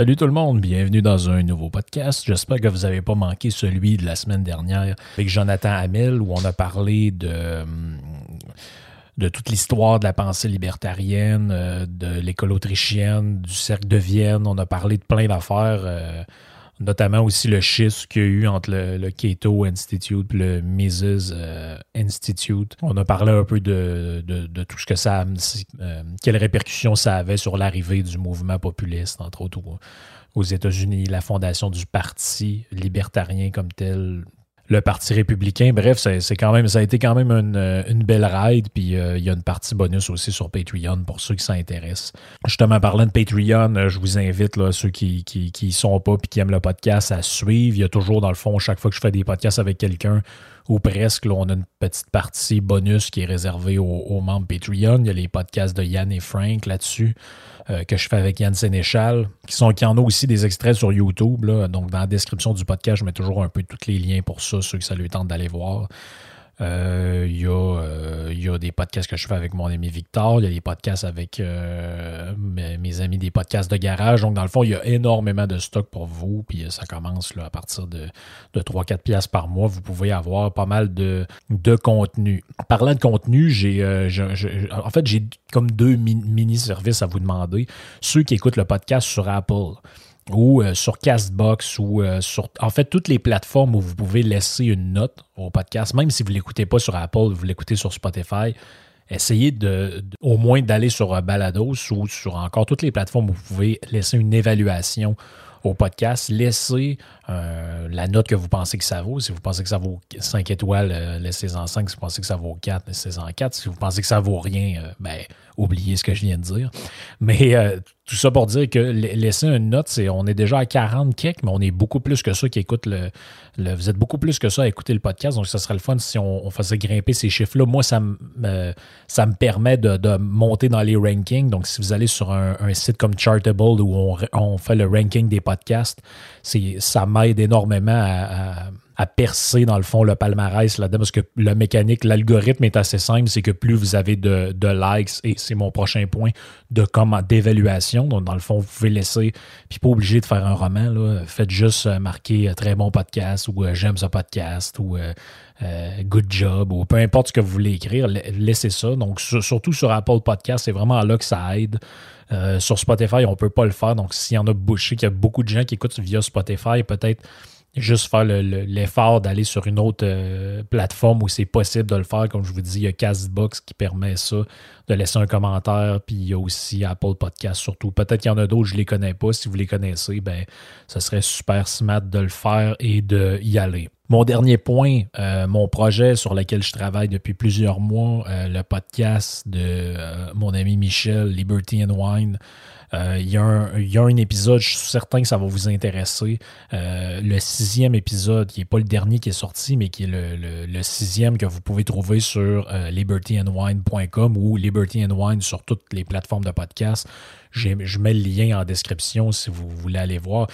Salut tout le monde, bienvenue dans un nouveau podcast. J'espère que vous n'avez pas manqué celui de la semaine dernière avec Jonathan Hamel où on a parlé de, de toute l'histoire de la pensée libertarienne, euh, de l'école autrichienne, du cercle de Vienne. On a parlé de plein d'affaires, euh, notamment aussi le schisme qu'il y a eu entre le, le Cato Institute et le Mises euh, Institute. On a parlé un peu de, de- de tout ce que ça, euh, quelles répercussions ça avait sur l'arrivée du mouvement populiste, entre autres au- aux États-Unis, la fondation du parti libertarien comme tel, le Parti républicain. Bref, c'est quand même, ça a été quand même une, euh, belle ride. Puis euh, il y a une partie bonus aussi sur Patreon pour ceux qui s'intéressent. Justement, parlant de Patreon, euh, je vous invite, là, ceux qui, qui, qui sont pas puis qui aiment le podcast, à suivre. Il y a toujours, dans le fond, chaque fois que je fais des podcasts avec quelqu'un, ou presque, là, on a une petite partie bonus qui est réservée aux, membres Patreon. Il y a les podcasts de Yann et Frank là-dessus. euh, que je fais avec Yann Sénéchal, qui sont qui en ont aussi des extraits sur YouTube. Donc, dans la description du podcast, je mets toujours un peu tous les liens pour ça, ceux que ça lui tente d'aller voir. Euh, Il y, a, euh, y a des podcasts que je fais avec mon ami Victor. Il y a des podcasts avec euh, mes, amis des podcasts de garage. Donc, dans le fond, il y a énormément de stock pour vous. Puis euh, ça commence là, à partir de, de 3-4 piastres par mois. Vous pouvez avoir pas mal de, de contenu. Parlant de contenu, j'ai euh, en fait j'ai comme deux mi- mini-services à vous demander. Ceux qui écoutent le podcast sur Apple ou euh, sur Castbox ou euh, sur en fait toutes les plateformes où vous pouvez laisser une note au podcast, même si vous ne l'écoutez pas sur Apple, vous l'écoutez sur Spotify, essayez de, au moins d'aller sur euh, Balados ou sur encore toutes les plateformes où vous pouvez laisser une évaluation au podcast. Laissez la note que vous pensez que ça vaut. Si vous pensez que ça vaut 5 étoiles, laissez-en 5. Si vous pensez que ça vaut 4, laissez-en 4. Si vous pensez que ça vaut rien, ben, oubliez ce que je viens de dire. Mais tout ça pour dire que la- laisser une note, c'est on est déjà à 40 kicks, mais on est beaucoup plus que ça qui écoute le, Vous êtes beaucoup plus que ça à écouter le podcast. Donc, ça serait le fun si on, faisait grimper ces chiffres-là. Moi, ça me, euh, ça me permet de, monter dans les rankings. Donc, si vous allez sur un, site comme Chartable où on, fait le ranking des podcasts, ça m'aide énormément à- à percer, dans le fond, le palmarès là-dedans, parce que le mécanique, l'algorithme est assez simple, c'est que plus vous avez de, de likes, et c'est mon prochain point, de comment d'évaluation, donc dans le fond, vous pouvez laisser, puis pas obligé de faire un roman, là, faites juste euh, marquer euh, très bon podcast, ou euh, j'aime ce podcast, ou good job, ou peu importe ce que vous voulez écrire, la- laissez ça. Donc, sur- surtout sur Apple Podcast, c'est vraiment là que ça aide. Sur Spotify, on peut pas le faire. Donc, s'il y en a bouché, qu'il y a beaucoup de gens qui écoutent via Spotify, peut-être juste faire le- le- l'effort d'aller sur une autre euh, plateforme où c'est possible de le faire. Comme je vous dis, il y a Castbox qui permet ça, de laisser un commentaire. Puis il y a aussi Apple Podcast surtout. Peut-être qu'il y en a d'autres, je ne les connais pas. Si vous les connaissez, ben, ce serait super smart de le faire et d'y aller. Mon dernier point, euh, mon projet sur lequel je travaille depuis plusieurs mois, euh, le podcast de euh, mon ami Michel, Liberty and Wine. Euh, Il y, a un- il y a un épisode, je suis certain que ça va vous intéresser. Euh, le sixième épisode, qui n'est pas le dernier qui est sorti, mais qui est le, le- sixième que vous pouvez trouver sur euh, libertyandwine.com ou Liberty Wine sur toutes les plateformes de podcast. Je mets le lien en description si vous voulez aller voir.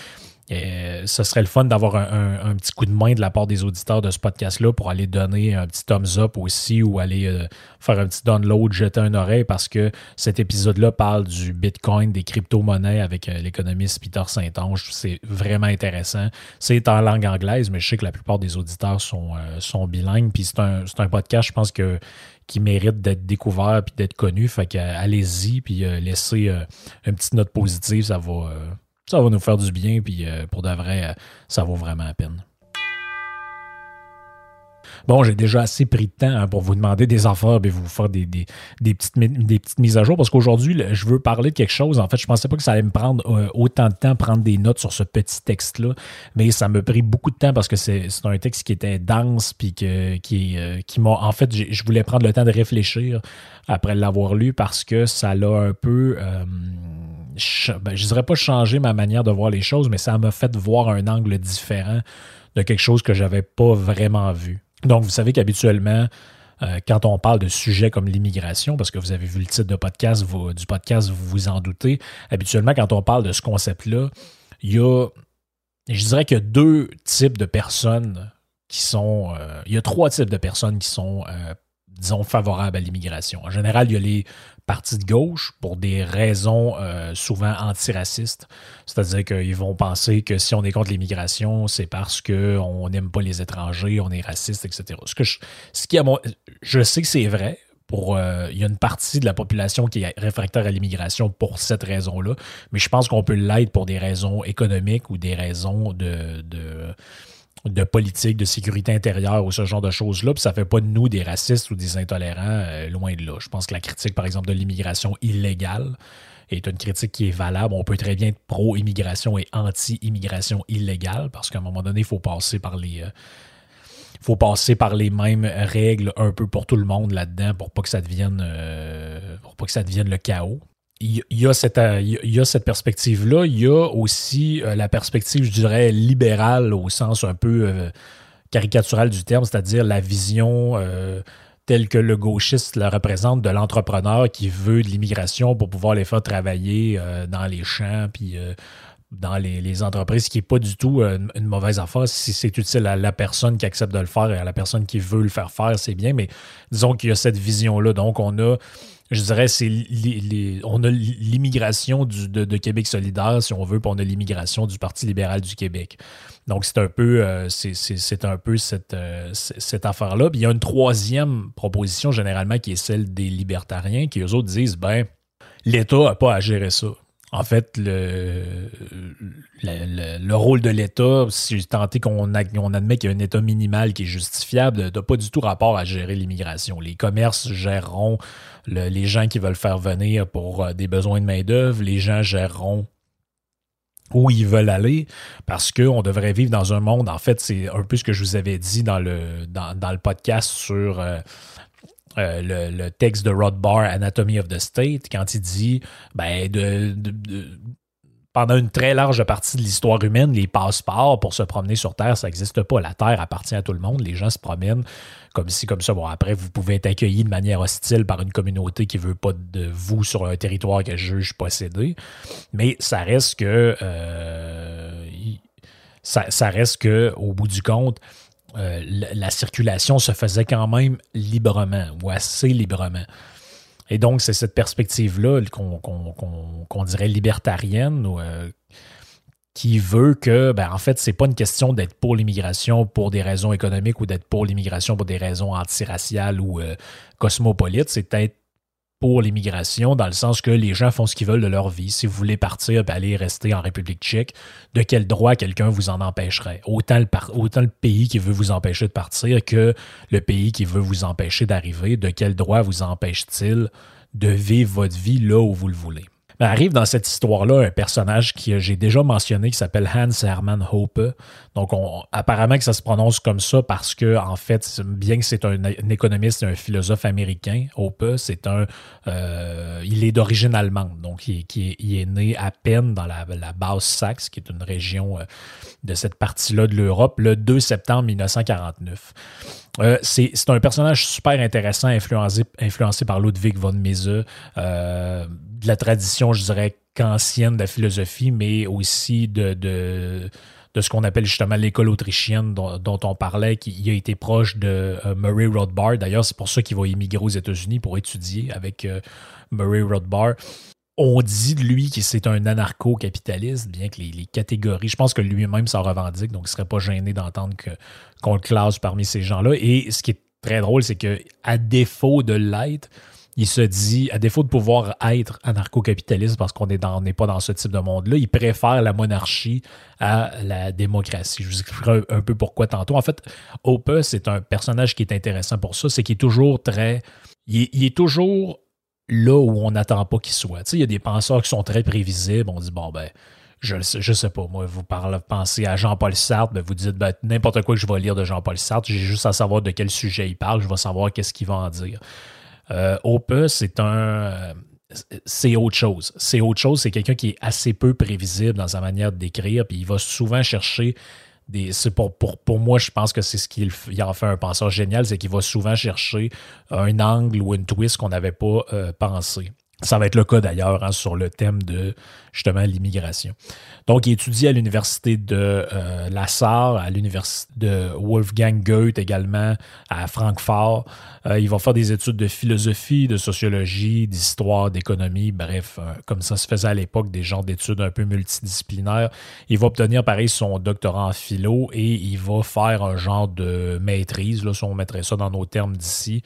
Et ce serait le fun d'avoir un, petit coup de main de la part des auditeurs de ce podcast-là pour aller donner un petit thumbs up aussi ou aller euh, faire un petit download, jeter un oreille parce que cet épisode-là parle du Bitcoin, des crypto-monnaies avec euh, l'économiste Peter Saint-Onge. C'est vraiment intéressant. C'est en langue anglaise, mais je sais que la plupart des auditeurs sont, euh, sont bilingues. Puis c'est un, un, podcast, je pense que qui mérite d'être découvert puis d'être connu. Fait que allez-y puis laissez une petite note positive, ça va ça va nous faire du bien, puis euh, pour de vrai, euh, ça vaut vraiment la peine. Bon, j'ai déjà assez pris de temps hein, pour vous demander des affaires et vous faire des, petites, des petites mises à jour parce qu'aujourd'hui, je veux parler de quelque chose. En fait, je pensais pas que ça allait me prendre euh, autant de temps prendre des notes sur ce petit texte-là, mais ça me pris beaucoup de temps parce que c'est un texte qui était dense puis que, qui, qui m'a. En fait, je voulais prendre le temps de réfléchir après l'avoir lu parce que ça l'a un peu ben, je dirais pas changer ma manière de voir les choses, mais ça m'a fait voir un angle différent de quelque chose que j'avais pas vraiment vu. Donc, vous savez qu'habituellement, euh, quand on parle de sujets comme l'immigration, parce que vous avez vu le titre de podcast, du podcast, vous vous en doutez, habituellement, quand on parle de ce concept-là, il y a, je dirais qu'il y a deux types de personnes qui sont, euh, il y a trois types de personnes qui sont, euh, disons, favorables à l'immigration. En général, il y a les parti de gauche pour des raisons euh, souvent antiracistes. C'est-à-dire qu'ils vont penser que si on est contre l'immigration, c'est parce qu'on n'aime pas les étrangers, on est raciste, etc. Ce, que je, ce qui a je sais que c'est vrai. Pour, euh, il y a une partie de la population qui est réfractaire à l'immigration pour cette raison-là, mais je pense qu'on peut l'être pour des raisons économiques ou des raisons de de politique, de sécurité intérieure ou ce genre de choses-là. Puis ça fait pas de nous des racistes ou des intolérants, euh, loin de là. Je pense que la critique, par exemple, de l'immigration illégale est une critique qui est valable. On peut très bien être pro-immigration et anti-immigration illégale parce qu'à un moment donné, il faut passer par les. Euh, mêmes règles un peu pour tout le monde là-dedans pour pas que ça devienne euh, pour pas que ça devienne le chaos il y, a cette, euh, il cette perspective-là. Il y a aussi euh, la perspective, je dirais, libérale au sens un peu euh, caricatural du terme, c'est-à-dire la vision telle que le gauchiste la représente de l'entrepreneur qui veut de l'immigration pour pouvoir les faire travailler dans les champs, puis dans les, entreprises, ce qui n'est pas du tout une, mauvaise affaire. Si c'est utile à la personne qui accepte de le faire et à la personne qui veut le faire faire, c'est bien. Mais disons qu'il y a cette vision-là. Donc, on a je dirais, c'est on a l'immigration de, Québec solidaire, si on veut, puis on a l'immigration du Parti libéral du Québec. Donc, c'est un peu, euh, euh, cette affaire-là. Puis il y a une troisième proposition, généralement, qui est celle des libertariens, qui eux autres disent, ben, l'État n'a pas à gérer ça. En fait, le, le, rôle de l'État, si tenté qu'on on admet qu'il y a un État minimal qui est justifiable, n'a pas du tout rapport à gérer l'immigration. Les commerces géreront les gens qui veulent faire venir pour euh, des besoins de main-d'œuvre, les gens géreront où ils veulent aller, parce qu'on devrait vivre dans un monde, en fait, c'est un peu ce que je vous avais dit dans le, dans, le podcast sur euh, euh, le, texte de Rod Barr, Anatomy of the State, quand il dit ben, de, pendant une très large partie de l'histoire humaine, les passeports pour se promener sur Terre, ça n'existe pas. La Terre appartient à tout le monde. Les gens se promènent comme ci, comme ça. Bon, après, vous pouvez être accueilli de manière hostile par une communauté qui ne veut pas de vous sur un territoire qu'elle juge posséder. Mais ça reste que. Euh, ça, ça, reste que, au bout du compte, euh, la, circulation se faisait quand même librement ou assez librement. Et donc, c'est cette perspective-là qu'on dirait libertarienne euh, qui veut que, ben, en fait, c'est pas une question d'être pour l'immigration pour des raisons économiques ou d'être pour l'immigration pour des raisons antiraciales ou euh, cosmopolites, c'est être pour l'immigration, dans le sens que les gens font ce qu'ils veulent de leur vie. Si vous voulez partir et aller rester en République tchèque, de quel droit quelqu'un vous en empêcherait? Autant le, autant le pays qui veut vous empêcher de partir que le pays qui veut vous empêcher d'arriver, de quel droit vous empêche-t-il de vivre votre vie là où vous le voulez? Arrive dans cette histoire-là un personnage que j'ai déjà mentionné qui s'appelle Hans Hermann Hoppe. Donc, on, apparemment que ça se prononce comme ça parce que, en fait, bien que c'est un, économiste et un philosophe américain, Hoppe, c'est un, euh, il est d'origine allemande. Donc, il, est né à peine dans la, la Basse-Saxe, qui est une région euh, de cette partie-là de l'Europe, le 2 septembre 1949. Euh, c'est un personnage super intéressant, influencé, influencé par Ludwig von Mises. Euh, la tradition, je dirais, qu'ancienne de la philosophie, mais aussi de, ce qu'on appelle justement l'école autrichienne dont, on parlait, qui a été proche de euh, Murray Rothbard. D'ailleurs, c'est pour ça qu'il va immigrer aux États-Unis pour étudier avec euh, Murray Rothbard. On dit de lui que c'est un anarcho-capitaliste, bien que les, catégories, je pense que lui-même s'en revendique, donc il ne serait pas gêné d'entendre qu'on le classe parmi ces gens-là. Et ce qui est très drôle, c'est que à défaut de l'être, il se dit, à défaut de pouvoir être anarcho-capitaliste parce qu'on n'est pas dans ce type de monde-là, il préfère la monarchie à la démocratie. Je vous expliquerai un, peu pourquoi tantôt. En fait, Ope, c'est un personnage qui est intéressant pour ça, c'est qu'il est toujours très... Il est, toujours là où on n'attend pas qu'il soit. Tu il y a des penseurs qui sont très prévisibles. On dit, bon, ben, je ne sais pas, moi, vous parlez, pensez à Jean-Paul Sartre, ben, vous dites ben, n'importe quoi que je vais lire de Jean-Paul Sartre, j'ai juste à savoir de quel sujet il parle, je vais savoir qu'est-ce qu'il va en dire. Euh, c'est un. C'est autre chose. C'est autre chose. C'est quelqu'un qui est assez peu prévisible dans sa manière d'écrire, puis il va souvent chercher des. Pour, pour, pour, moi, je pense que c'est ce qu'il en fait un penseur génial, c'est qu'il va souvent chercher un angle ou une twist qu'on n'avait pas euh, pensé. Ça va être le cas d'ailleurs hein, sur le thème de justement l'immigration. Donc, il étudie à l'université de euh, La Sarre, à l'université de Wolfgang Goethe également, à Francfort. Euh, il va faire des études de philosophie, de sociologie, d'histoire, d'économie, bref, euh, comme ça se faisait à l'époque, des genres d'études un peu multidisciplinaires. Il va obtenir pareil son doctorat en philo et il va faire un genre de maîtrise, là, si on mettrait ça dans nos termes d'ici,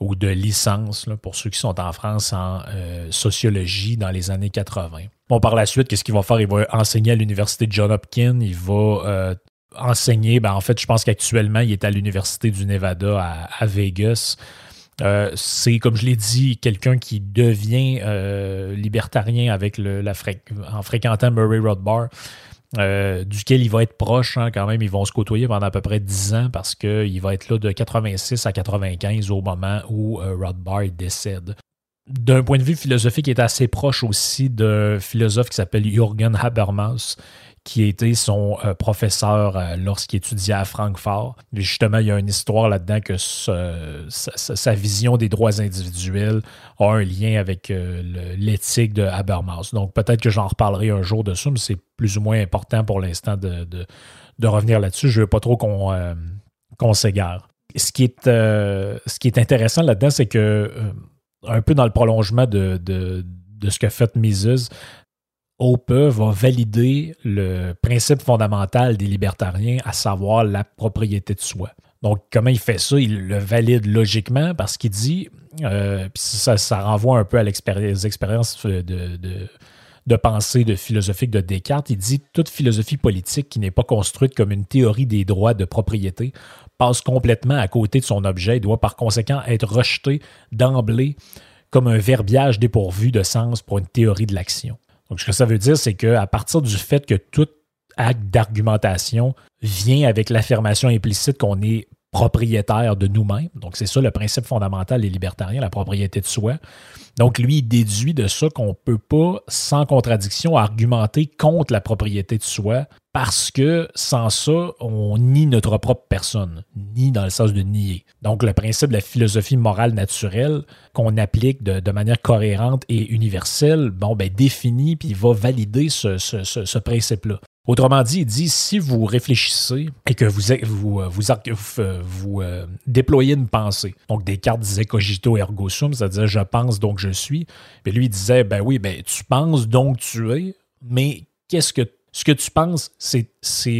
ou de licence, pour ceux qui sont en France, en euh, sociologie dans les années 80. Bon, par la suite, qu'est-ce qu'il va faire? Il va enseigner à l'université John Hopkins. Il va euh, enseigner, ben, en fait, je pense qu'actuellement, il est à l'université du Nevada à, Vegas. Euh, c'est, comme je l'ai dit, quelqu'un qui devient libertarien avec la en fréquentant Murray Rothbard. Euh, duquel il va être proche hein, quand même. Ils vont se côtoyer pendant à peu près 10 ans parce qu'il va être là de 86 à 95 au moment où euh, Rothbard décède. D'un point de vue philosophique, il est assez proche aussi d'un philosophe qui s'appelle Jürgen Habermas, qui était son euh, professeur euh, lorsqu'il étudiait à Francfort. justement, il y a une histoire là-dedans que sa, vision des droits individuels a un lien avec euh, l'éthique de Habermas. Donc peut-être que j'en reparlerai un jour dessus, mais c'est plus ou moins important pour l'instant de, revenir là-dessus. Je ne veux pas trop qu'on s'égare. Ce, qui est, ce qui est intéressant là-dedans, c'est que un peu dans le prolongement de, de, ce que fait Mises, Hope va valider le principe fondamental des libertariens, à savoir la propriété de soi. Donc, comment il fait ça? Il le valide logiquement parce qu'il dit, euh, ça, renvoie un peu à l'expérience de, pensée de philosophique de Descartes. Il dit toute philosophie politique qui n'est pas construite comme une théorie des droits de propriété passe complètement à côté de son objet et doit par conséquent être rejetée d'emblée comme un verbiage dépourvu de sens pour une théorie de l'action. Donc, ce que ça veut dire, c'est qu'à partir du fait que tout acte d'argumentation vient avec l'affirmation implicite qu'on est propriétaire de nous-mêmes. Donc, c'est ça le principe fondamental des libertariens, la propriété de soi. Donc, lui, il déduit de ça qu'on ne peut pas, sans contradiction, argumenter contre la propriété de soi parce que sans ça, on nie notre propre personne, nie dans le sens de nier. Donc le principe de la philosophie morale naturelle qu'on applique de, manière cohérente et universelle, bon, ben définit puis va valider ce, principe-là. Autrement dit, il dit si vous réfléchissez et que vous, vous, vous, vous, euh, déployez une pensée, donc Descartes disait cogito ergo sum, c'est-à-dire je pense donc je suis, puis lui il disait ben oui, ben tu penses donc tu es, mais qu'est-ce que ce que tu penses, c'est,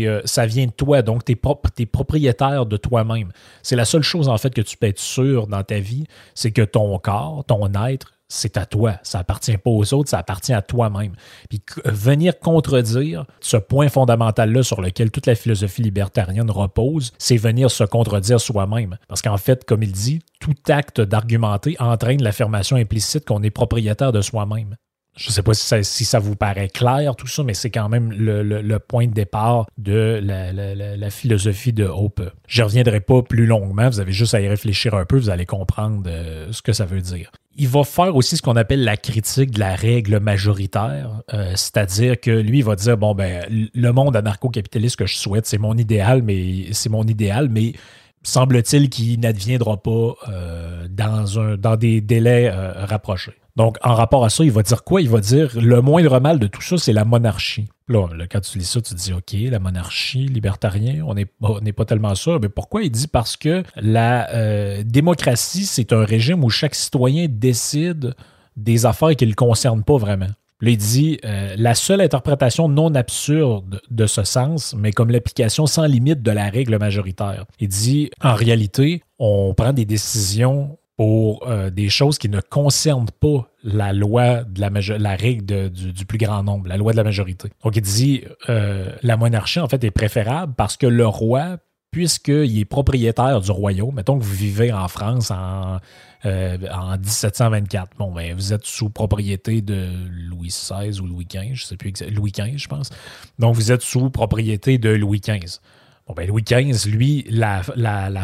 euh, ça vient de toi. Donc, tu es, propriétaire de toi-même. C'est la seule chose, en fait, que tu peux être sûr dans ta vie, c'est que ton corps, ton être, c'est à toi. Ça appartient pas aux autres, ça appartient à toi-même. Puis venir contredire ce point fondamental-là sur lequel toute la philosophie libertarienne repose, c'est venir se contredire soi-même. Parce qu'en fait, comme il dit, tout acte d'argumenter entraîne l'affirmation implicite qu'on est propriétaire de soi-même. Je ne sais pas si ça, vous paraît clair, tout ça, mais c'est quand même le, point de départ de la, philosophie de Hope. Je ne reviendrai pas plus longuement, vous avez juste à y réfléchir un peu, vous allez comprendre euh, ce que ça veut dire. Il va faire aussi ce qu'on appelle la critique de la règle majoritaire, euh, c'est-à-dire que lui, il va dire, bon, ben, le monde anarcho-capitaliste que je souhaite, c'est mon idéal, mais c'est mon idéal, mais semble-t-il qu'il n'adviendra pas euh, dans, des délais rapprochés. Donc, en rapport à ça, il va dire quoi? Il va dire le moindre mal de tout ça, c'est la monarchie. Là, quand tu lis ça, tu te dis OK, la monarchie, libertarien, on n'est pas tellement sûr. Mais pourquoi? Il dit? Parce que la euh, démocratie, c'est un régime où chaque citoyen décide des affaires qui ne le concernent pas vraiment. Là, il dit euh, la seule interprétation non absurde de ce sens, mais comme l'application sans limite de la règle majoritaire. Il dit en réalité, on prend des décisions pour euh, des choses qui ne concernent pas la loi de la, la règle du, plus grand nombre, la loi de la majorité. Donc il dit euh, la monarchie en fait est préférable parce que le roi puisqu'il est propriétaire du royaume, mettons que vous vivez en France en, euh, en 1724, bon, ben, vous êtes sous propriété de Louis XVI ou Louis XV, je sais plus exactement, Louis XV, je pense. Donc, vous êtes sous propriété de Louis XV. Ben, Louis XV, lui, la,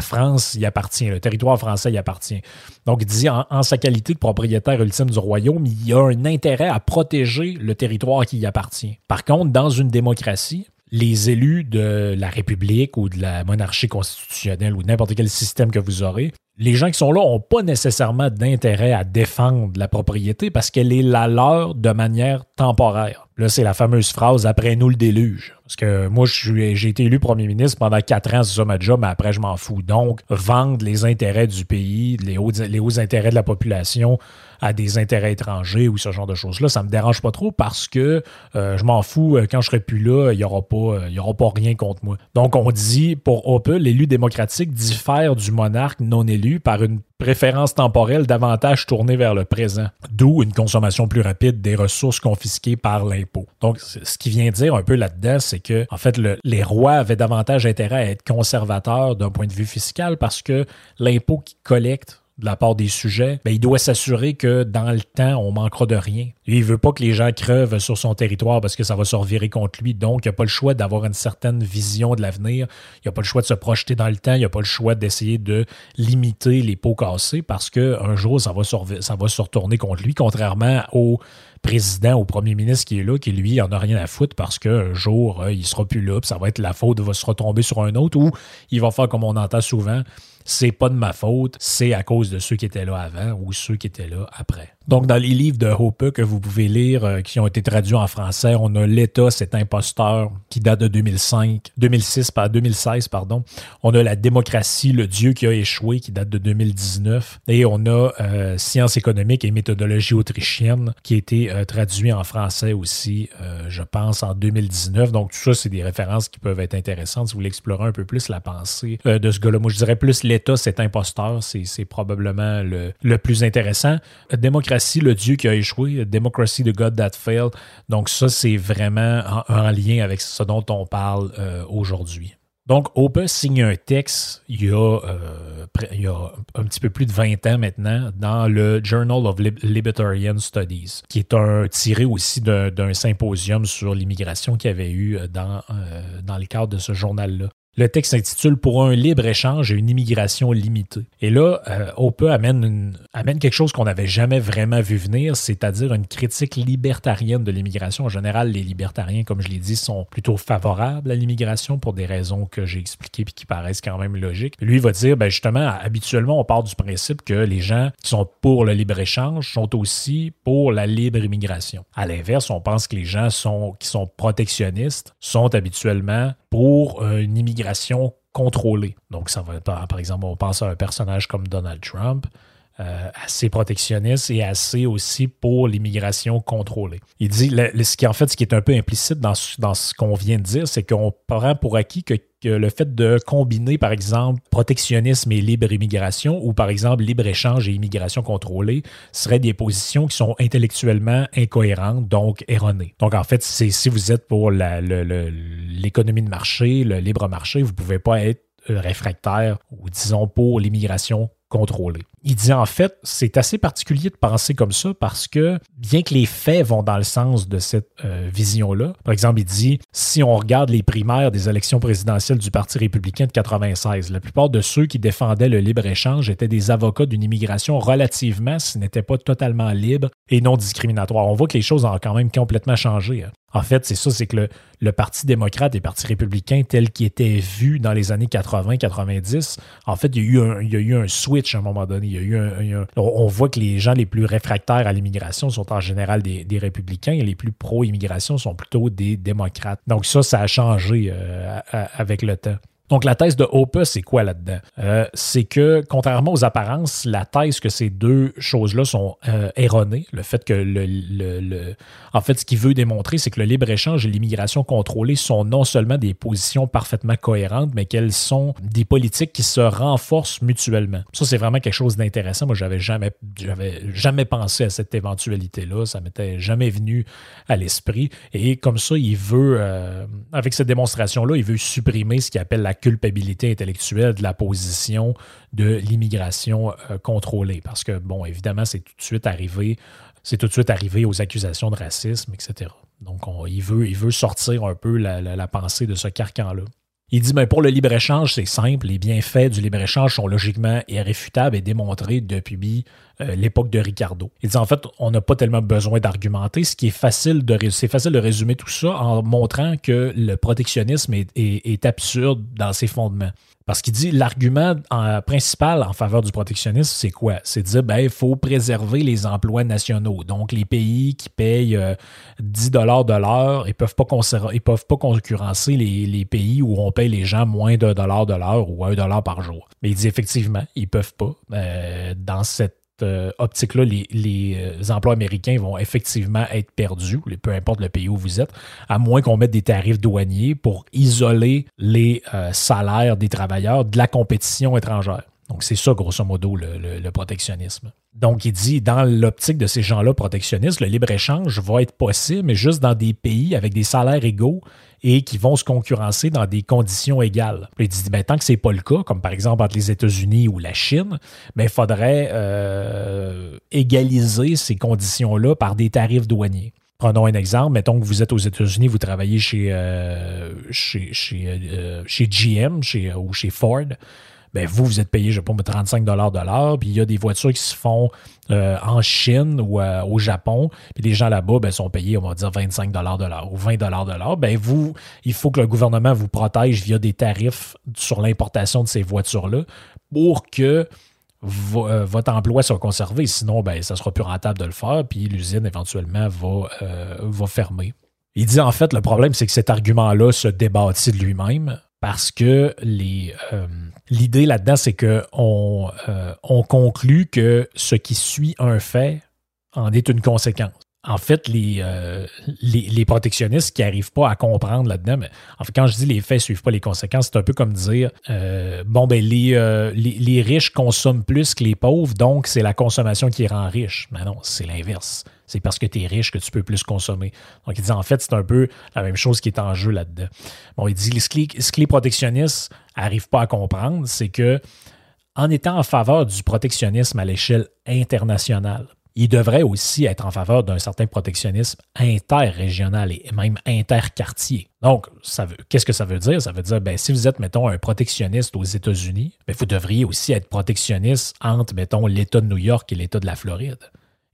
France y appartient, le territoire français y appartient. Donc, il dit, en, en, sa qualité de propriétaire ultime du royaume, il a un intérêt à protéger le territoire qui y appartient. Par contre, dans une démocratie, les élus de la République ou de la monarchie constitutionnelle ou n'importe quel système que vous aurez, les gens qui sont là n'ont pas nécessairement d'intérêt à défendre la propriété parce qu'elle est la leur de manière temporaire. Là, c'est la fameuse phrase après nous le déluge. Parce que moi, j'ai été élu premier ministre pendant quatre ans, c'est ça ma job, mais après, je m'en fous. Donc, vendre les intérêts du pays, les hauts, intérêts de la population, à des intérêts étrangers ou ce genre de choses-là, ça me dérange pas trop parce que euh, je m'en fous, euh, quand je serai plus là, il n'y aura, euh, aura pas rien contre moi. Donc, on dit, pour Opel, l'élu démocratique diffère du monarque non élu par une préférence temporelle davantage tournée vers le présent, d'où une consommation plus rapide des ressources confisquées par l'impôt. Donc, ce qui vient dire un peu là-dedans, c'est que, en fait, les rois avaient davantage intérêt à être conservateurs d'un point de vue fiscal parce que l'impôt qu'ils collectent de la part des sujets, ben, il doit s'assurer que dans le temps, on manquera de rien. Il il veut pas que les gens crevent sur son territoire parce que ça va se revirer contre lui. Donc, il n'a pas le choix d'avoir une certaine vision de l'avenir. Il n'a pas le choix de se projeter dans le temps. Il n'a pas le choix d'essayer de limiter les pots cassés parce qu'un jour, ça va, se retourner contre lui, contrairement au président, au premier ministre qui est là, qui lui, en a rien à foutre parce qu'un jour, euh, il sera plus là, puis ça va être la faute va se retomber sur un autre ou il va faire comme on entend souvent c'est pas de ma faute, c'est à cause de ceux qui étaient là avant ou ceux qui étaient là après. Donc, dans les livres de Hope que vous pouvez lire, euh, qui ont été traduits en français, on a L'État, cet imposteur, qui date de 2005, 2006, pas 2016, pardon. On a La démocratie, le Dieu qui a échoué, qui date de 2019. Et on a euh, Sciences économiques et méthodologie autrichienne, qui a été euh, traduit en français aussi, je pense, en 2019. Donc, tout ça, c'est des références qui peuvent être intéressantes si vous voulez explorer un peu plus la pensée de ce gars-là. Moi, je dirais plus L'État, cet imposteur, c'est probablement le, le plus intéressant. Démocratie le Dieu qui a échoué, Democracy, the God that failed. Donc ça, c'est vraiment en, lien avec ce dont on parle euh, aujourd'hui. Donc, Ope signe un texte il y, a, euh, il y, a, un petit peu plus de 20 ans maintenant dans le Journal of Libertarian Studies, qui est un tiré aussi d'un symposium sur l'immigration qu'il y avait eu euh, dans, dans le cadre de ce journal-là. Le texte s'intitule Pour un libre échange et une immigration limitée. Et là, euh, amène, quelque chose qu'on n'avait jamais vraiment vu venir, c'est-à-dire une critique libertarienne de l'immigration. En général, les libertariens, comme je l'ai dit, sont plutôt favorables à l'immigration pour des raisons que j'ai expliquées et qui paraissent quand même logiques. Lui, va dire, ben justement, habituellement, on part du principe que les gens qui sont pour le libre-échange sont aussi pour la libre immigration. À l'inverse, on pense que les gens qui sont protectionnistes sont habituellement pour euh, une immigration contrôlée. Donc, ça va par exemple, on pense à un personnage comme Donald Trump, euh, assez protectionniste et assez aussi pour l'immigration contrôlée. Il dit, ce qui en fait, ce qui est un peu implicite dans, ce qu'on vient de dire, c'est qu'on prend pour acquis que, le fait de combiner, par exemple, protectionnisme et libre immigration, ou par exemple libre-échange et immigration contrôlée, seraient des positions qui sont intellectuellement incohérentes, donc erronées. Donc en fait, c'est si vous êtes pour l'économie de marché, le libre marché, vous ne pouvez pas être euh, réfractaire ou disons pour l'immigration contrôlée. Il dit en fait, c'est assez particulier de penser comme ça parce que bien que les faits vont dans le sens de cette euh, vision-là, par exemple, il dit si on regarde les primaires des élections présidentielles du Parti républicain de 96, la plupart de ceux qui défendaient le libre-échange étaient des avocats d'une immigration relativement, si n'était pas totalement libre et non discriminatoire. On voit que les choses ont quand même complètement changé. Hein. En fait, c'est ça, c'est que le, Parti démocrate et le Parti républicain tel qu'il était vu dans les années 80-90, en fait, il y, a eu un, il y a eu un switch à un moment donné. Il y a eu un, on voit que les gens les plus réfractaires à l'immigration sont en général des, républicains et les plus pro-immigration sont plutôt des démocrates. Donc ça, ça a changé euh, avec le temps. Donc, la thèse de Hoppe, c'est quoi là-dedans? Euh, c'est que, contrairement aux apparences, la thèse que ces deux choses-là sont euh, erronées, le fait que le, le, En fait, ce qu'il veut démontrer, c'est que le libre-échange et l'immigration contrôlée sont non seulement des positions parfaitement cohérentes, mais qu'elles sont des politiques qui se renforcent mutuellement. Ça, c'est vraiment quelque chose d'intéressant. Moi, j'avais jamais, j'avais jamais pensé à cette éventualité-là. Ça m'était jamais venu à l'esprit. Et comme ça, il veut, euh, avec cette démonstration-là, il veut supprimer ce qu'il appelle la culpabilité intellectuelle de la position de l'immigration euh, contrôlée. Parce que, bon, évidemment, c'est tout de suite arrivé, c'est tout de suite arrivé aux accusations de racisme, etc. Donc, il, veut, il veut sortir un peu la, pensée de ce carcan-là. Il dit, mais ben, pour le libre-échange, c'est simple. Les bienfaits du libre-échange sont logiquement irréfutables et démontrés depuis euh, l'époque de Ricardo. Il dit, en fait, on n'a pas tellement besoin d'argumenter. Ce qui est facile de, c'est facile de résumer tout ça en montrant que le protectionnisme est absurde dans ses fondements. Parce qu'il dit l'argument principal en faveur du protectionnisme, c'est quoi? C'est de dire ben, il faut préserver les emplois nationaux. Donc, les pays qui payent 10 euh, dollars de l'heure, ils ne peuvent, pas concurrencer les, pays où on paye les gens moins d'un dollar de l'heure ou un dollar par jour. Mais il dit effectivement, ils ne peuvent pas. Euh, dans cette optique-là, les, euh, emplois américains vont effectivement être perdus, peu importe le pays où vous êtes, à moins qu'on mette des tarifs douaniers pour isoler les euh, salaires des travailleurs de la compétition étrangère. Donc, c'est ça, grosso modo, le, protectionnisme. Donc, il dit, dans l'optique de ces gens-là protectionnistes, le libre-échange va être possible, mais juste dans des pays avec des salaires égaux et qui vont se concurrencer dans des conditions égales. Il dit, ben, tant que ce n'est pas le cas, comme par exemple entre les États-Unis ou la Chine, ben, il faudrait euh, égaliser ces conditions-là par des tarifs douaniers. Prenons un exemple. Mettons que vous êtes aux États-Unis, vous travaillez chez, euh, chez, chez, euh, GM ou chez Ford ben vous, vous êtes payé, je ne sais pas, 35 de l'heure, puis il y a des voitures qui se font euh, en Chine ou euh, au Japon, puis les gens là-bas ben, sont payés, on va dire, 25 de l'heure ou 20 de l'heure. Ben vous, il faut que le gouvernement vous protège via des tarifs sur l'importation de ces voitures-là pour que euh, votre emploi soit conservé. Sinon, ben, ça sera plus rentable de le faire, puis l'usine éventuellement va, va fermer. Il dit en fait, le problème, c'est que cet argument-là se débattit de lui-même parce que les, euh, l'idée là-dedans, c'est qu'on euh, on conclut que ce qui suit un fait en est une conséquence. En fait, les, euh, les, protectionnistes qui n'arrivent pas à comprendre là-dedans, mais en fait, quand je dis les faits ne suivent pas les conséquences, c'est un peu comme dire bon, ben les, les, riches consomment plus que les pauvres, donc c'est la consommation qui rend riche. Mais non, c'est l'inverse c'est parce que tu es riche que tu peux plus consommer. Donc, il dit en fait, c'est un peu la même chose qui est en jeu là-dedans. Bon, il dit ce que les protectionnistes n'arrivent pas à comprendre, c'est que en étant en faveur du protectionnisme à l'échelle internationale, il devrait aussi être en faveur d'un certain protectionnisme interrégional et même interquartier. Donc, qu'est-ce que ça veut dire? Ça veut dire, ben, si vous êtes, mettons, un protectionniste aux États-Unis, ben, vous devriez aussi être protectionniste entre, mettons, l'État de New York et l'État de la Floride.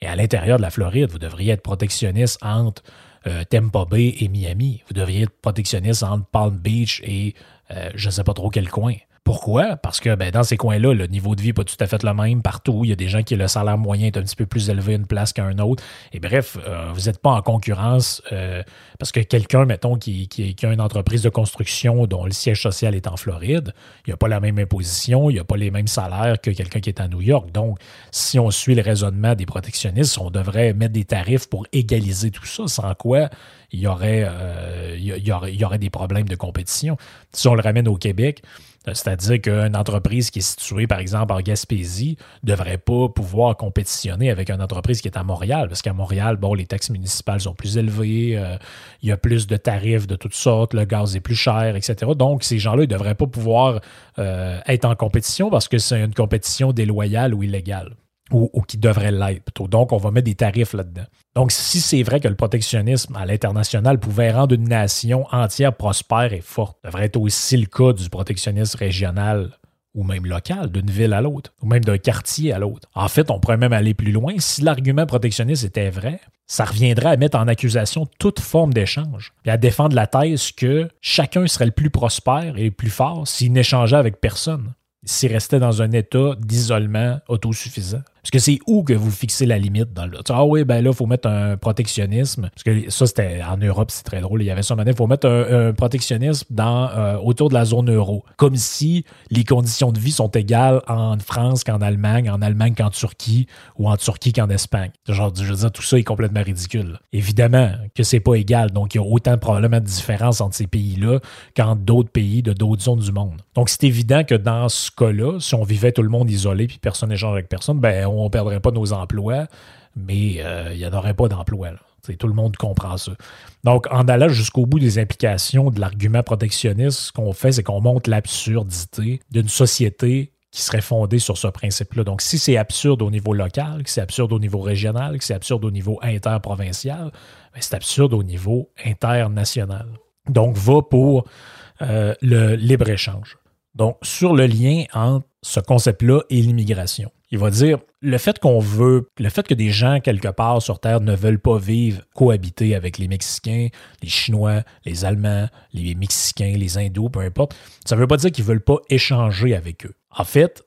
Et à l'intérieur de la Floride, vous devriez être protectionniste entre euh, Tampa Bay et Miami. Vous devriez être protectionniste entre Palm Beach et euh, je ne sais pas trop quel coin. Pourquoi? Parce que ben, dans ces coins-là, le niveau de vie n'est pas tout à fait le même partout. Il y a des gens qui le salaire moyen est un petit peu plus élevé une place qu'un autre. Et bref, euh, vous n'êtes pas en concurrence euh, parce que quelqu'un, mettons, qui, qui, a une entreprise de construction dont le siège social est en Floride, il n'a pas la même imposition, il n'a pas les mêmes salaires que quelqu'un qui est à New York. Donc, si on suit le raisonnement des protectionnistes, on devrait mettre des tarifs pour égaliser tout ça, sans quoi il y aurait, euh, il y aurait, il y aurait des problèmes de compétition. Si on le ramène au Québec, c'est-à-dire qu'une entreprise qui est située, par exemple, en Gaspésie, ne devrait pas pouvoir compétitionner avec une entreprise qui est à Montréal, parce qu'à Montréal, bon, les taxes municipales sont plus élevées, euh, il y a plus de tarifs de toutes sortes, le gaz est plus cher, etc. Donc, ces gens-là, ils ne devraient pas pouvoir euh, être en compétition parce que c'est une compétition déloyale ou illégale ou, qui devrait l'être plutôt. Donc, on va mettre des tarifs là-dedans. Donc, si c'est vrai que le protectionnisme à l'international pouvait rendre une nation entière prospère et forte, devrait être aussi le cas du protectionnisme régional ou même local, d'une ville à l'autre, ou même d'un quartier à l'autre. En fait, on pourrait même aller plus loin. Si l'argument protectionniste était vrai, ça reviendrait à mettre en accusation toute forme d'échange et à défendre la thèse que chacun serait le plus prospère et le plus fort s'il n'échangeait avec personne. s'ils restaient dans un état d'isolement autosuffisant. Parce que c'est où que vous fixez la limite dans le. Ah oui, ben là, il faut mettre un protectionnisme. Parce que ça, c'était en Europe, c'est très drôle. Il y avait ça il faut mettre un, protectionnisme dans, euh, autour de la zone euro. Comme si les conditions de vie sont égales en France qu'en Allemagne, en Allemagne qu'en Turquie, ou en Turquie qu'en Espagne. Genre, je veux dire, tout ça est complètement ridicule. Évidemment que c'est pas égal. Donc, il y a autant de probablement de différences entre ces pays-là qu'entre d'autres pays de d'autres zones du monde. Donc, c'est évident que dans ce cas-là, si on vivait tout le monde isolé puis personne n'échange avec personne, ben, on ne perdrait pas nos emplois, mais euh, il n'y en aurait pas d'emplois. Tout le monde comprend ça. Donc, en allant jusqu'au bout des implications de l'argument protectionniste, ce qu'on fait, c'est qu'on montre l'absurdité d'une société qui serait fondée sur ce principe-là. Donc, si c'est absurde au niveau local, que c'est absurde au niveau régional, que c'est absurde au niveau interprovincial, ben, c'est absurde au niveau international. Donc, va pour euh, le libre-échange. Donc, sur le lien entre ce concept-là et l'immigration. Il va dire le fait qu'on veut, le fait que des gens quelque part sur Terre ne veulent pas vivre, cohabiter avec les Mexicains, les Chinois, les Allemands, les Mexicains, les Hindous, peu importe, ça ne veut pas dire qu'ils ne veulent pas échanger avec eux. En fait,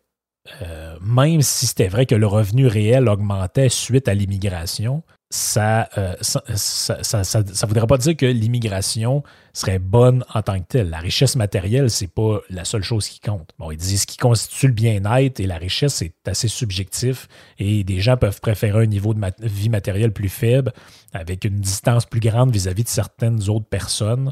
euh, même si c'était vrai que le revenu réel augmentait suite à l'immigration, ça ne euh, ça, voudrait pas dire que l'immigration serait bonne en tant que telle. La richesse matérielle, c'est pas la seule chose qui compte. Bon, ils disent ce qui constitue le bien-être et la richesse, c'est assez subjectif et des gens peuvent préférer un niveau de vie matérielle plus faible avec une distance plus grande vis-à-vis de certaines autres personnes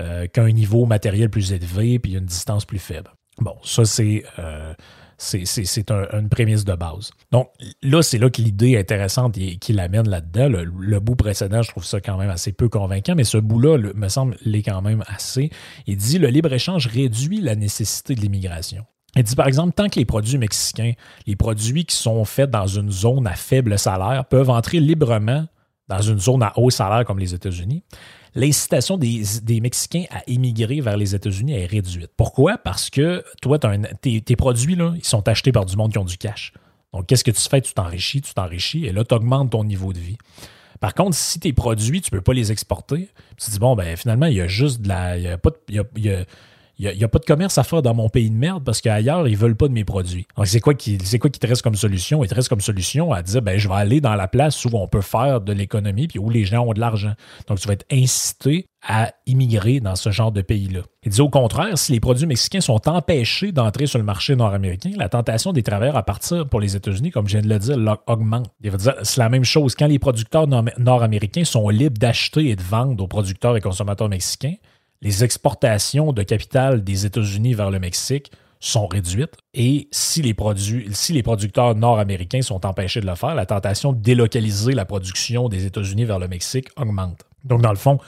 euh, qu'un niveau matériel plus élevé puis une distance plus faible. Bon, ça, c'est euh, c'est une prémisse de base. Donc là, c'est là que l'idée est intéressante et qu'il amène là-dedans. Le, bout précédent, je trouve ça quand même assez peu convaincant, mais ce bout-là me semble l'est quand même assez. Il dit le libre-échange réduit la nécessité de l'immigration. Il dit par exemple, tant que les produits mexicains, les produits qui sont faits dans une zone à faible salaire, peuvent entrer librement dans une zone à haut salaire comme les États-Unis, l'incitation des, Mexicains à émigrer vers les États-Unis est réduite. Pourquoi? Parce que toi, tes, produits, là, ils sont achetés par du monde qui ont du cash. Donc, qu'est-ce que tu fais? Tu t'enrichis, tu t'enrichis, et là, tu augmentes ton niveau de vie. Par contre, si tes produits, tu ne peux pas les exporter, tu te dis, bon, ben finalement, il y a juste de la. Il y a pas il n'y a, pas de commerce à faire dans mon pays de merde parce qu'ailleurs, ils ne veulent pas de mes produits. Donc, c'est quoi, qui, c'est quoi qui te reste comme solution? Il te reste comme solution à dire, ben, je vais aller dans la place où on peut faire de l'économie puis où les gens ont de l'argent. Donc, tu vas être incité à immigrer dans ce genre de pays-là. Il dit au contraire, si les produits mexicains sont empêchés d'entrer sur le marché nord-américain, la tentation des travailleurs à partir pour les États-Unis, comme je viens de le dire, augmente. Il c'est la même chose. Quand les producteurs nord-américains sont libres d'acheter et de vendre aux producteurs et consommateurs mexicains, les exportations de capital des États-Unis vers le Mexique sont réduites et si les, produits, si les producteurs nord-américains sont empêchés de le faire, la tentation de délocaliser la production des États-Unis vers le Mexique augmente. Donc, dans le fond,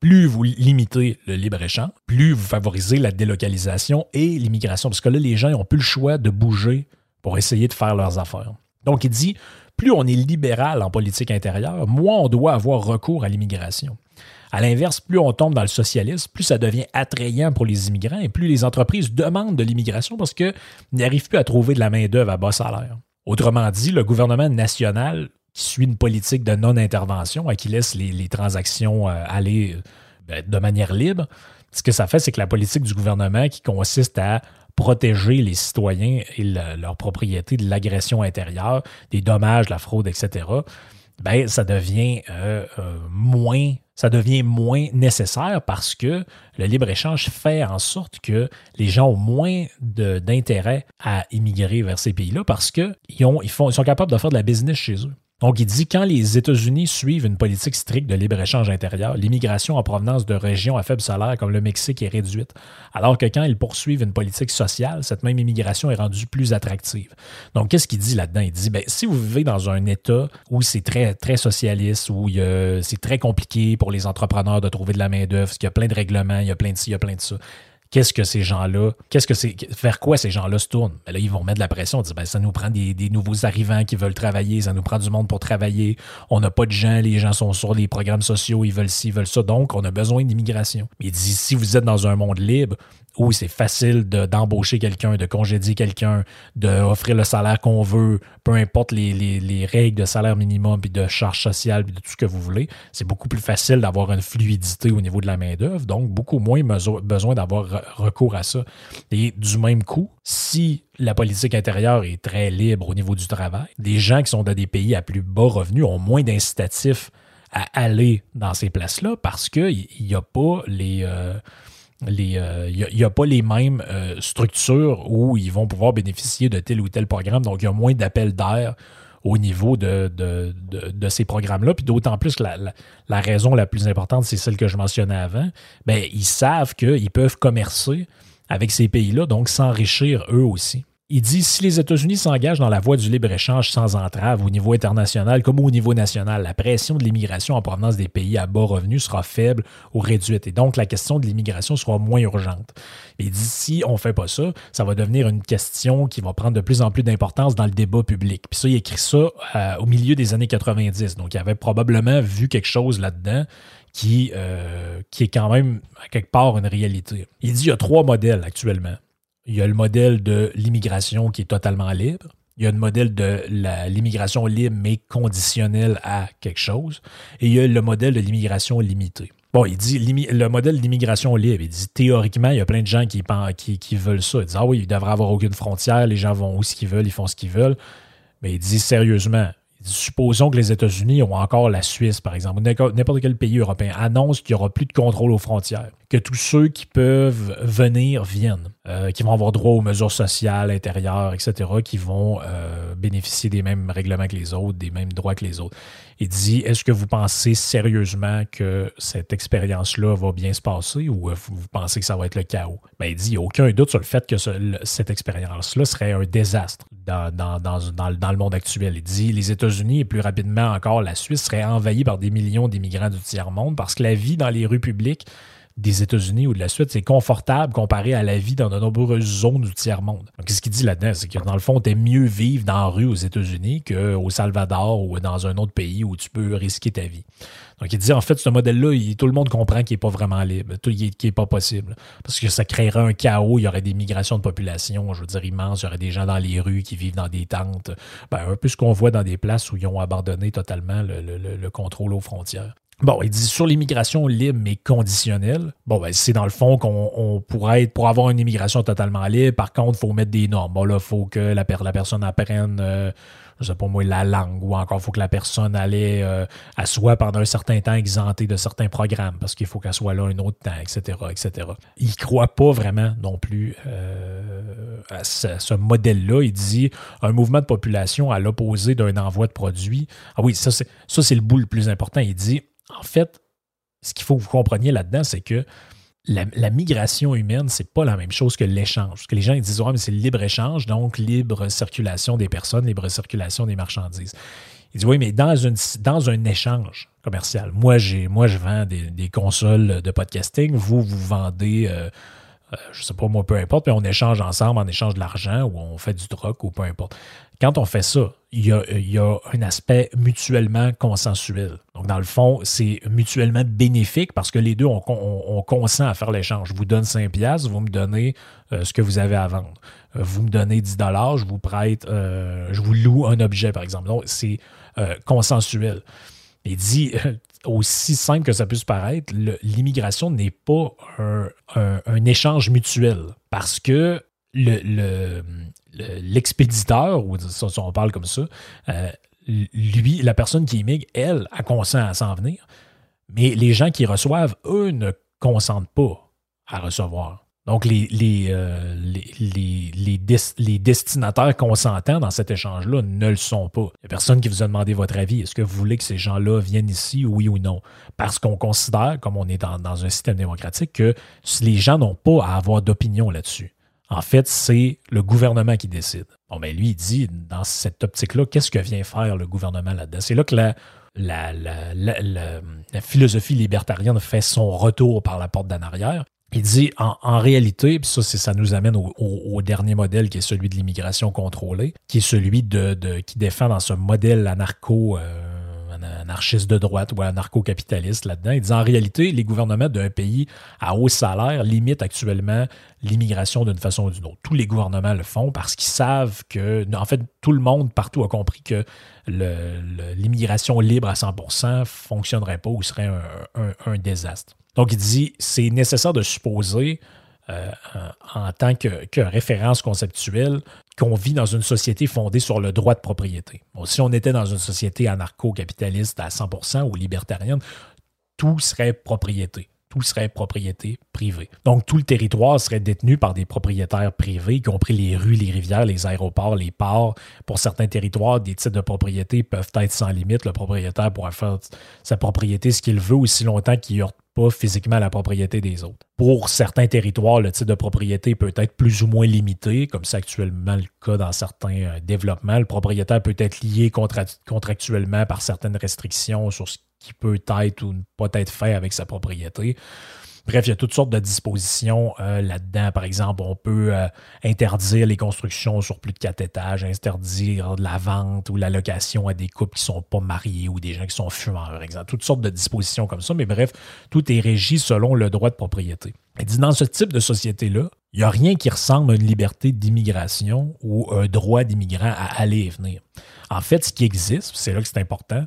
plus vous limitez le libre-échange, plus vous favorisez la délocalisation et l'immigration, parce que là, les gens n'ont plus le choix de bouger pour essayer de faire leurs affaires. Donc, il dit, plus on est libéral en politique intérieure, moins on doit avoir recours à l'immigration. À l'inverse, plus on tombe dans le socialisme, plus ça devient attrayant pour les immigrants et plus les entreprises demandent de l'immigration parce qu'ils n'arrivent plus à trouver de la main-d'œuvre à bas salaire. Autrement dit, le gouvernement national qui suit une politique de non-intervention et qui laisse les, transactions euh, aller ben, de manière libre, ce que ça fait, c'est que la politique du gouvernement qui consiste à protéger les citoyens et leur propriété de l'agression intérieure, des dommages, la fraude, etc., ben, ça devient euh, euh, moins ça devient moins nécessaire parce que le libre-échange fait en sorte que les gens ont moins d'intérêt à immigrer vers ces pays-là parce qu'ils ils, ils sont capables de faire de la business chez eux. Donc, il dit quand les États-Unis suivent une politique stricte de libre-échange intérieur, l'immigration en provenance de régions à faible salaire comme le Mexique est réduite, alors que quand ils poursuivent une politique sociale, cette même immigration est rendue plus attractive. Donc, qu'est-ce qu'il dit là-dedans? Il dit, ben, si vous vivez dans un État où c'est très, très socialiste, où c'est très compliqué pour les entrepreneurs de trouver de la main-d'œuvre, qu'il y a plein de règlements, il y a plein de ci, il y a plein de ça, qu'est-ce que ces gens-là, qu'est-ce que c'est, vers quoi ces gens-là se tournent? Ben là, ils vont mettre de la pression, dire, ben, ça nous prend des, nouveaux arrivants qui veulent travailler, ça nous prend du monde pour travailler, on n'a pas de gens, les gens sont sur les programmes sociaux, ils veulent ci, ils veulent ça, donc on a besoin d'immigration. Il dit, si vous êtes dans un monde libre, où c'est facile d'embaucher quelqu'un, de congédier quelqu'un, d'offrir le salaire qu'on veut, peu importe les, règles de salaire minimum, puis de charges sociales, puis de tout ce que vous voulez, c'est beaucoup plus facile d'avoir une fluidité au niveau de la main-d'œuvre, donc beaucoup moins besoin d'avoir recours à ça. Et du même coup, si la politique intérieure est très libre au niveau du travail, des gens qui sont dans des pays à plus bas revenus ont moins d'incitatifs à aller dans ces places-là parce qu'il n'y a pas les... Euh, il n'y a, pas les mêmes euh, structures où ils vont pouvoir bénéficier de tel ou tel programme. Donc, il y a moins d'appels d'air au niveau de, de, ces programmes-là. Puis d'autant plus que la, la, raison la plus importante, c'est celle que je mentionnais avant. Bien, ils savent qu'ils peuvent commercer avec ces pays-là, donc s'enrichir eux aussi. Il dit si les États-Unis s'engagent dans la voie du libre-échange sans entrave au niveau international comme au niveau national, la pression de l'immigration en provenance des pays à bas revenus sera faible ou réduite et donc la question de l'immigration sera moins urgente. Il dit si on ne fait pas ça, ça va devenir une question qui va prendre de plus en plus d'importance dans le débat public. Puis ça, il écrit ça euh, au milieu des années 90. Donc il avait probablement vu quelque chose là-dedans qui, euh, qui est quand même à quelque part une réalité. Il dit qu'il y a trois modèles actuellement. Il y a le modèle de l'immigration qui est totalement libre. Il y a le modèle de l'immigration libre mais conditionnelle à quelque chose. Et il y a le modèle de l'immigration limitée. Bon, il dit le modèle d'immigration libre. Il dit théoriquement, il y a plein de gens qui, veulent ça. Ils disent Ah oui, il devrait avoir aucune frontière, les gens vont où ce qu'ils veulent, ils font ce qu'ils veulent. Mais il dit sérieusement, supposons que les États-Unis ont encore la Suisse, par exemple, ou n'importe quel pays européen, annonce qu'il n'y aura plus de contrôle aux frontières, que tous ceux qui peuvent venir viennent, euh, qui vont avoir droit aux mesures sociales intérieures, etc., qui vont euh, bénéficier des mêmes règlements que les autres, des mêmes droits que les autres. Il dit, est-ce que vous pensez sérieusement que cette expérience-là va bien se passer ou euh, vous pensez que ça va être le chaos? Ben, il dit, il n'y a aucun doute sur le fait que cette expérience-là serait un désastre dans, dans, dans, dans, le monde actuel. Il dit, les États-Unis et plus rapidement encore la Suisse seraient envahis par des millions d'immigrants du tiers-monde parce que la vie dans les rues publiques des États-Unis ou de la Suisse, c'est confortable comparé à la vie dans de nombreuses zones du tiers-monde. Donc, ce qu'il dit là-dedans, c'est que dans le fond, t'es mieux vivre dans la rue aux États-Unis qu'au Salvador ou dans un autre pays où tu peux risquer ta vie. Donc, il dit, en fait, ce modèle-là, tout le monde comprend qu'il n'est pas vraiment libre, qu'il n'est pas possible. Parce que ça créerait un chaos, il y aurait des migrations de population, je veux dire, immenses, il y aurait des gens dans les rues qui vivent dans des tentes. Ben, un peu ce qu'on voit dans des places où ils ont abandonné totalement le contrôle aux frontières. Bon, il dit sur l'immigration libre mais conditionnelle. Bon, ben, c'est dans le fond qu'on pourrait être pour avoir une immigration totalement libre. Par contre, il faut mettre des normes. Bon, là, il faut que la, personne apprenne, euh, je sais pas moi, la langue ou encore il faut que la personne allait, euh, à soit pendant un certain temps exemptée de certains programmes parce qu'il faut qu'elle soit là un autre temps, etc., etc. Il croit pas vraiment non plus euh, à ce, ce modèle-là. Il dit un mouvement de population à l'opposé d'un envoi de produits. Ah oui, ça, c'est le bout le plus important. Il dit en fait, ce qu'il faut que vous compreniez là-dedans, c'est que la, migration humaine, c'est pas la même chose que l'échange. Parce que les gens ils disent, ouais, mais c'est le libre-échange, donc libre circulation des personnes, libre circulation des marchandises. Il dit, oui, mais dans, un échange commercial, moi, moi je vends des, consoles de podcasting, vous, vous vendez, euh, euh, je sais pas moi, peu importe, mais on échange ensemble en échange de l'argent ou on fait du troc ou peu importe. Quand on fait ça, il y a, un aspect mutuellement consensuel. Donc, dans le fond, c'est mutuellement bénéfique parce que les deux, on, on, consent à faire l'échange. Je vous donne 5 piastres, vous me donnez euh, ce que vous avez à vendre. Euh, vous me donnez 10 dollars, je vous prête, euh, je vous loue un objet, par exemple. Donc, c'est consensuel. Il dit, aussi simple que ça puisse paraître, l'immigration n'est pas un, échange mutuel parce que le, l'expéditeur, ou si on parle comme ça, euh, lui, la personne qui immigre, elle, a consent à s'en venir, mais les gens qui reçoivent, eux, ne consentent pas à recevoir. Donc, les, les, euh, les, destinataires consentants dans cet échange-là ne le sont pas. Il n'y a personne qui vous a demandé votre avis. Est-ce que vous voulez que ces gens-là viennent ici, oui ou non? Parce qu'on considère, comme on est dans un système démocratique, que les gens n'ont pas à avoir d'opinion là-dessus. En fait, c'est le gouvernement qui décide. Bon, ben, lui, il dit, dans cette optique-là, qu'est-ce que vient faire le gouvernement là-dedans? C'est là que la, philosophie libertarienne fait son retour par la porte d'en arrière. Il dit, en, réalité, puis ça, ça nous amène au, dernier modèle qui est celui de l'immigration contrôlée, qui est celui qui défend dans ce modèle anarcho... Euh, anarchiste de droite ou anarcho-capitaliste là-dedans. Il dit en réalité, les gouvernements d'un pays à haut salaire limitent actuellement l'immigration d'une façon ou d'une autre. Tous les gouvernements le font parce qu'ils savent que, en fait, tout le monde partout a compris que l'immigration libre à 100% ne fonctionnerait pas ou serait un, désastre. Donc il dit, c'est nécessaire de supposer euh, en tant que, référence conceptuelle qu'on vit dans une société fondée sur le droit de propriété. si on était dans une société anarcho-capitaliste à 100% ou libertarienne, tout serait propriété tout serait propriété privée. Donc, tout le territoire serait détenu par des propriétaires privés, y compris les rues, les rivières, les aéroports, les ports. Pour certains territoires, des titres de propriété peuvent être sans limite. Le propriétaire pourra faire sa propriété ce qu'il veut aussi longtemps qu'il heurte pas physiquement la propriété des autres. Pour certains territoires, le titre de propriété peut être plus ou moins limité, comme c'est actuellement le cas dans certains euh, développements. Le propriétaire peut être lié contractuellement par certaines restrictions sur ce qui peut être ou ne pas être fait avec sa propriété. Bref, il y a toutes sortes de dispositions euh, là-dedans. Par exemple, on peut euh, interdire les constructions sur plus de quatre étages, interdire la vente ou la location à des couples qui ne sont pas mariés ou des gens qui sont fumeurs, par exemple. Toutes sortes de dispositions comme ça. Mais bref, tout est régi selon le droit de propriété. Il dit dans ce type de société-là, il n'y a rien qui ressemble à une liberté d'immigration ou un droit d'immigrant à aller et venir. En fait, ce qui existe, c'est là que c'est important,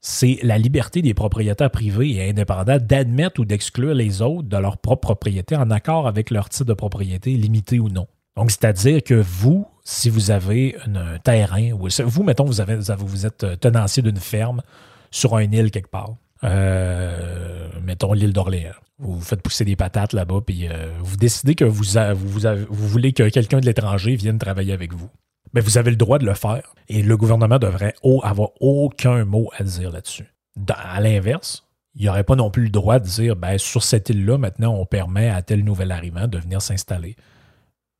c'est la liberté des propriétaires privés et indépendants d'admettre ou d'exclure les autres de leur propre propriété en accord avec leur type de propriété, limité ou non. Donc, c'est-à-dire que vous, si vous avez un terrain, ou vous, mettons, vous, avez, vous êtes tenancier d'une ferme sur une île quelque part, euh, mettons l'île d'Orléans. Vous faites pousser des patates là-bas, puis euh, vous décidez que vous voulez que quelqu'un de l'étranger vienne travailler avec vous mais vous avez le droit de le faire et le gouvernement devrait avoir aucun mot à dire là-dessus. À l'inverse, il n'y aurait pas non plus le droit de dire ben, sur cette île-là, maintenant, on permet à tel nouvel arrivant de venir s'installer.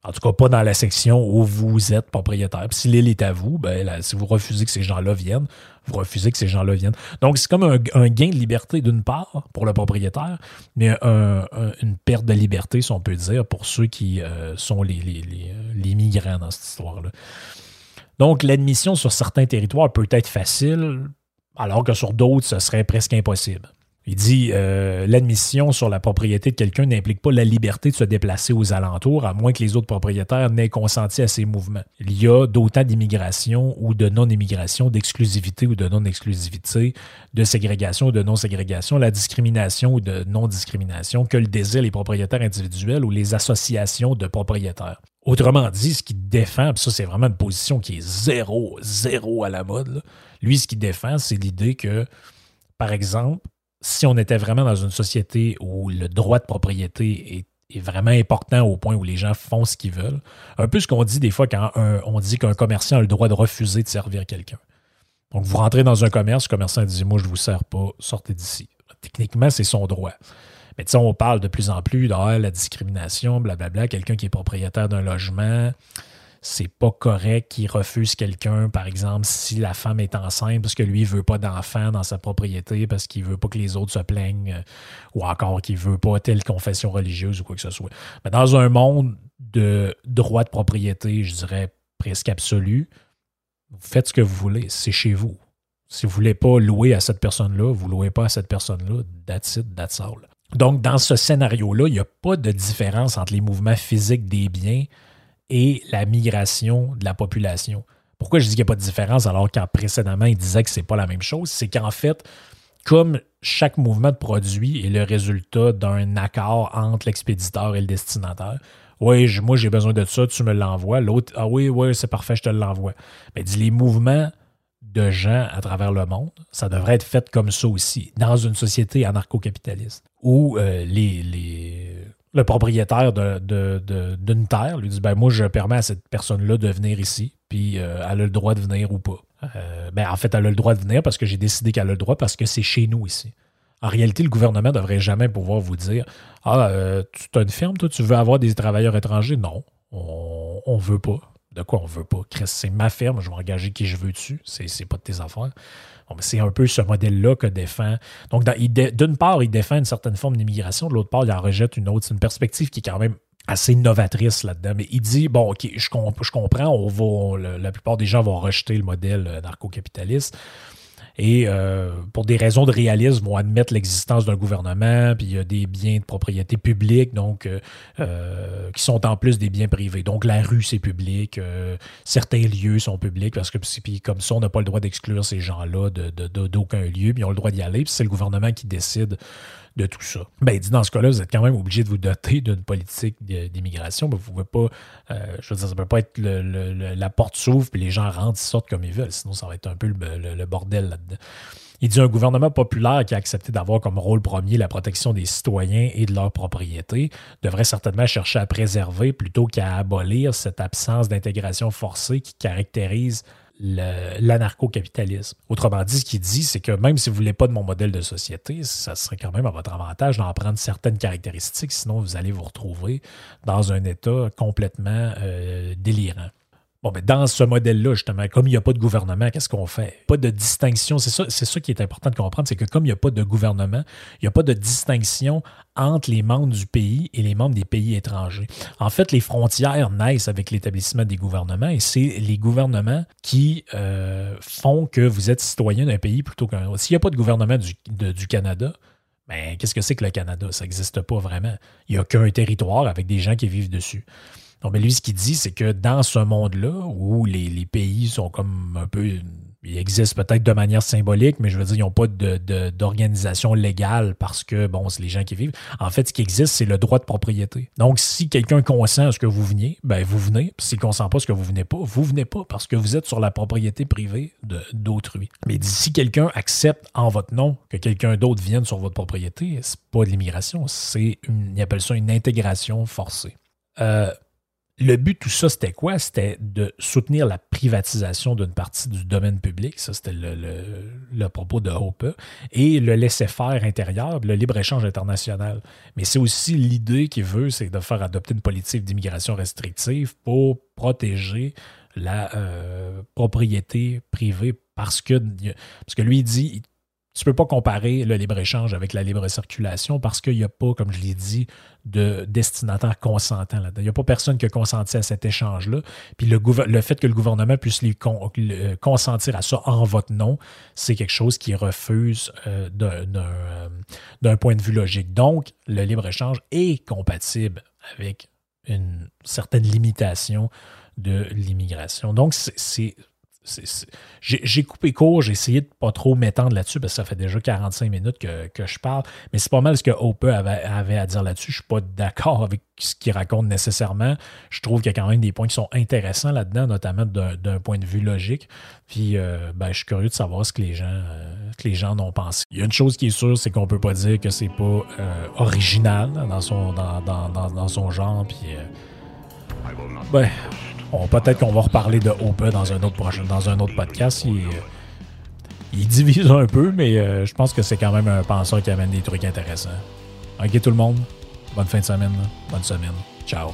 En tout cas, pas dans la section où vous êtes propriétaire. si l'île est à vous, ben, si vous refusez que ces gens-là viennent, vous refusez que ces gens-là viennent. Donc, c'est comme un, gain de liberté d'une part pour le propriétaire, mais une perte de liberté, si on peut dire, pour ceux qui euh, sont les, les, migrants dans cette histoire-là. Donc, l'admission sur certains territoires peut être facile, alors que sur d'autres, ce serait presque impossible. Il dit euh, l'admission sur la propriété de quelqu'un n'implique pas la liberté de se déplacer aux alentours, à moins que les autres propriétaires n'aient consenti à ces mouvements. Il y a d'autant d'immigration ou de non-immigration, d'exclusivité ou de non-exclusivité, de ségrégation ou de non-ségrégation, la discrimination ou de non-discrimination que le désir les propriétaires individuels ou les associations de propriétaires. Autrement dit, ce qu'il défend, puis ça c'est vraiment une position qui est zéro, zéro à la mode, lui ce qu'il défend, c'est l'idée que, par exemple, si on était vraiment dans une société où le droit de propriété est, vraiment important au point où les gens font ce qu'ils veulent, un peu ce qu'on dit des fois quand on dit qu'un commerçant a le droit de refuser de servir quelqu'un. Donc, vous rentrez dans un commerce, le commerçant dit Moi, je ne vous sers pas, sortez d'ici. Techniquement, c'est son droit. Mais tu sais, on parle de plus en plus de ah, la discrimination, blablabla. Quelqu'un qui est propriétaire d'un logement, c'est pas correct qu'il refuse quelqu'un, par exemple, si la femme est enceinte parce que lui, il veut pas d'enfant dans sa propriété, parce qu'il veut pas que les autres se plaignent, euh, ou encore qu'il veut pas telle confession religieuse ou quoi que ce soit. Mais dans un monde de droit de propriété, je dirais presque absolu, vous faites ce que vous voulez, c'est chez vous. Si vous voulez pas louer à cette personne-là, vous louez pas à cette personne-là, that's it, that's all. Donc, dans ce scénario-là, il n'y a pas de différence entre les mouvements physiques des biens et la migration de la population. Pourquoi je dis qu'il n'y a pas de différence alors qu'en précédemment, il disait que ce n'est pas la même chose? C'est qu'en fait, comme chaque mouvement de produit est le résultat d'un accord entre l'expéditeur et le destinataire, oui, moi j'ai besoin de ça, tu me l'envoies. L'autre, ah oui, oui, c'est parfait, je te l'envoie. Mais dis, les mouvements de gens à travers le monde, ça devrait être fait comme ça aussi, dans une société anarcho-capitaliste, où euh, les, le propriétaire d'une de, terre lui dit ben moi je permets à cette personne-là de venir ici, puis euh, elle a le droit de venir ou pas. Euh, ben, en fait, elle a le droit de venir parce que j'ai décidé qu'elle a le droit parce que c'est chez nous ici. En réalité, le gouvernement ne devrait jamais pouvoir vous dire Ah, euh, tu as une ferme, toi, tu veux avoir des travailleurs étrangers? Non, on ne veut pas. De quoi on veut pas? c'est ma ferme, je vais engager qui je veux dessus. C'est pas de tes affaires c'est un peu ce modèle-là que défend. Donc, d'une part, il défend une certaine forme d'immigration, de l'autre part, il en rejette une autre. C'est une perspective qui est quand même assez novatrice là-dedans. Mais il dit, bon, OK, je, comprends, on va, la plupart des gens vont rejeter le modèle euh, narco-capitaliste et euh, pour des raisons de réalisme, vont admettre l'existence d'un gouvernement, puis il y a des biens de propriété publique, donc euh, euh, qui sont en plus des biens privés. Donc la rue, c'est public, certains lieux sont publics, parce que puis comme ça, on n'a pas le droit d'exclure ces gens-là d'aucun lieu, puis ils ont le droit d'y aller, puis c'est le gouvernement qui décide de tout ça. Ben, il dit dans ce cas-là, vous êtes quand même obligé de vous doter d'une politique d'immigration. vous ne pouvez pas, euh, je veux dire, ça peut pas être la porte s'ouvre puis les gens rentrent, sortent comme ils veulent. Sinon, ça va être un peu le, bordel là-dedans. Il dit un gouvernement populaire qui a accepté d'avoir comme rôle premier la protection des citoyens et de leurs propriétés devrait certainement chercher à préserver plutôt qu'à abolir cette absence d'intégration forcée qui caractérise l'anarcho-capitalisme. Autrement dit, ce qu'il dit, c'est que même si vous ne voulez pas de mon modèle de société, ça serait quand même à votre avantage d'en prendre certaines caractéristiques, sinon vous allez vous retrouver dans un état complètement euh, délirant. Bon, mais dans ce modèle-là, justement, comme il n'y a pas de gouvernement, qu'est-ce qu'on fait? Pas de distinction. C'est ça, ça qui est important de comprendre, c'est que comme il n'y a pas de gouvernement, il n'y a pas de distinction entre les membres du pays et les membres des pays étrangers. En fait, les frontières naissent avec l'établissement des gouvernements et c'est les gouvernements qui euh, font que vous êtes citoyen d'un pays plutôt qu'un autre. S'il n'y a pas de gouvernement du, du Canada, ben, qu'est-ce que c'est que le Canada? Ça n'existe pas vraiment. Il n'y a qu'un territoire avec des gens qui vivent dessus. Donc, lui, ce qu'il dit, c'est que dans ce monde-là, où les, pays sont comme un peu. Ils existent peut-être de manière symbolique, mais je veux dire, ils n'ont pas d'organisation légale parce que, bon, c'est les gens qui vivent. En fait, ce qui existe, c'est le droit de propriété. Donc, si quelqu'un consent à ce que vous veniez, ben vous venez. S'il ne consent pas à ce que vous venez pas, vous venez pas parce que vous êtes sur la propriété privée d'autrui. Mais si quelqu'un accepte en votre nom que quelqu'un d'autre vienne sur votre propriété, c'est pas de l'immigration, c'est, ils appellent ça une intégration forcée. Euh, le but de tout ça, c'était quoi? C'était de soutenir la privatisation d'une partie du domaine public. Ça, c'était le, propos de Hope. Et le laisser-faire intérieur, le libre-échange international. Mais c'est aussi l'idée qu'il veut, c'est de faire adopter une politique d'immigration restrictive pour protéger la euh, propriété privée parce que, parce que lui, il dit tu ne peux pas comparer le libre-échange avec la libre circulation parce qu'il n'y a pas, comme je l'ai dit, de destinataire consentant là-dedans. Il n'y a pas personne qui a consenti à cet échange-là. Puis le, le, fait que le gouvernement puisse lui consentir à ça en votre nom, c'est quelque chose qui refuse euh, euh, d'un point de vue logique. Donc, le libre-échange est compatible avec une certaine limitation de l'immigration. Donc, c'est j'ai coupé court, j'ai essayé de pas trop m'étendre là-dessus parce que ça fait déjà 45 minutes que, je parle, mais c'est pas mal ce que Hope avait, avait, à dire là-dessus. Je suis pas d'accord avec ce qu'il raconte nécessairement. Je trouve qu'il y a quand même des points qui sont intéressants là-dedans, notamment d'un point de vue logique. Puis euh, ben, je suis curieux de savoir ce que les gens, euh, que les gens en ont pensé. Il y a une chose qui est sûre, c'est qu'on peut pas dire que c'est pas euh, original dans son, dans, dans, dans, son genre. Puis ben, peut-être qu'on va reparler de Open dans un autre prochain, dans un autre podcast. Il, divise un peu, mais euh, je pense que c'est quand même un penseur qui amène des trucs intéressants. Ok tout le monde, bonne fin de semaine, bonne semaine, ciao.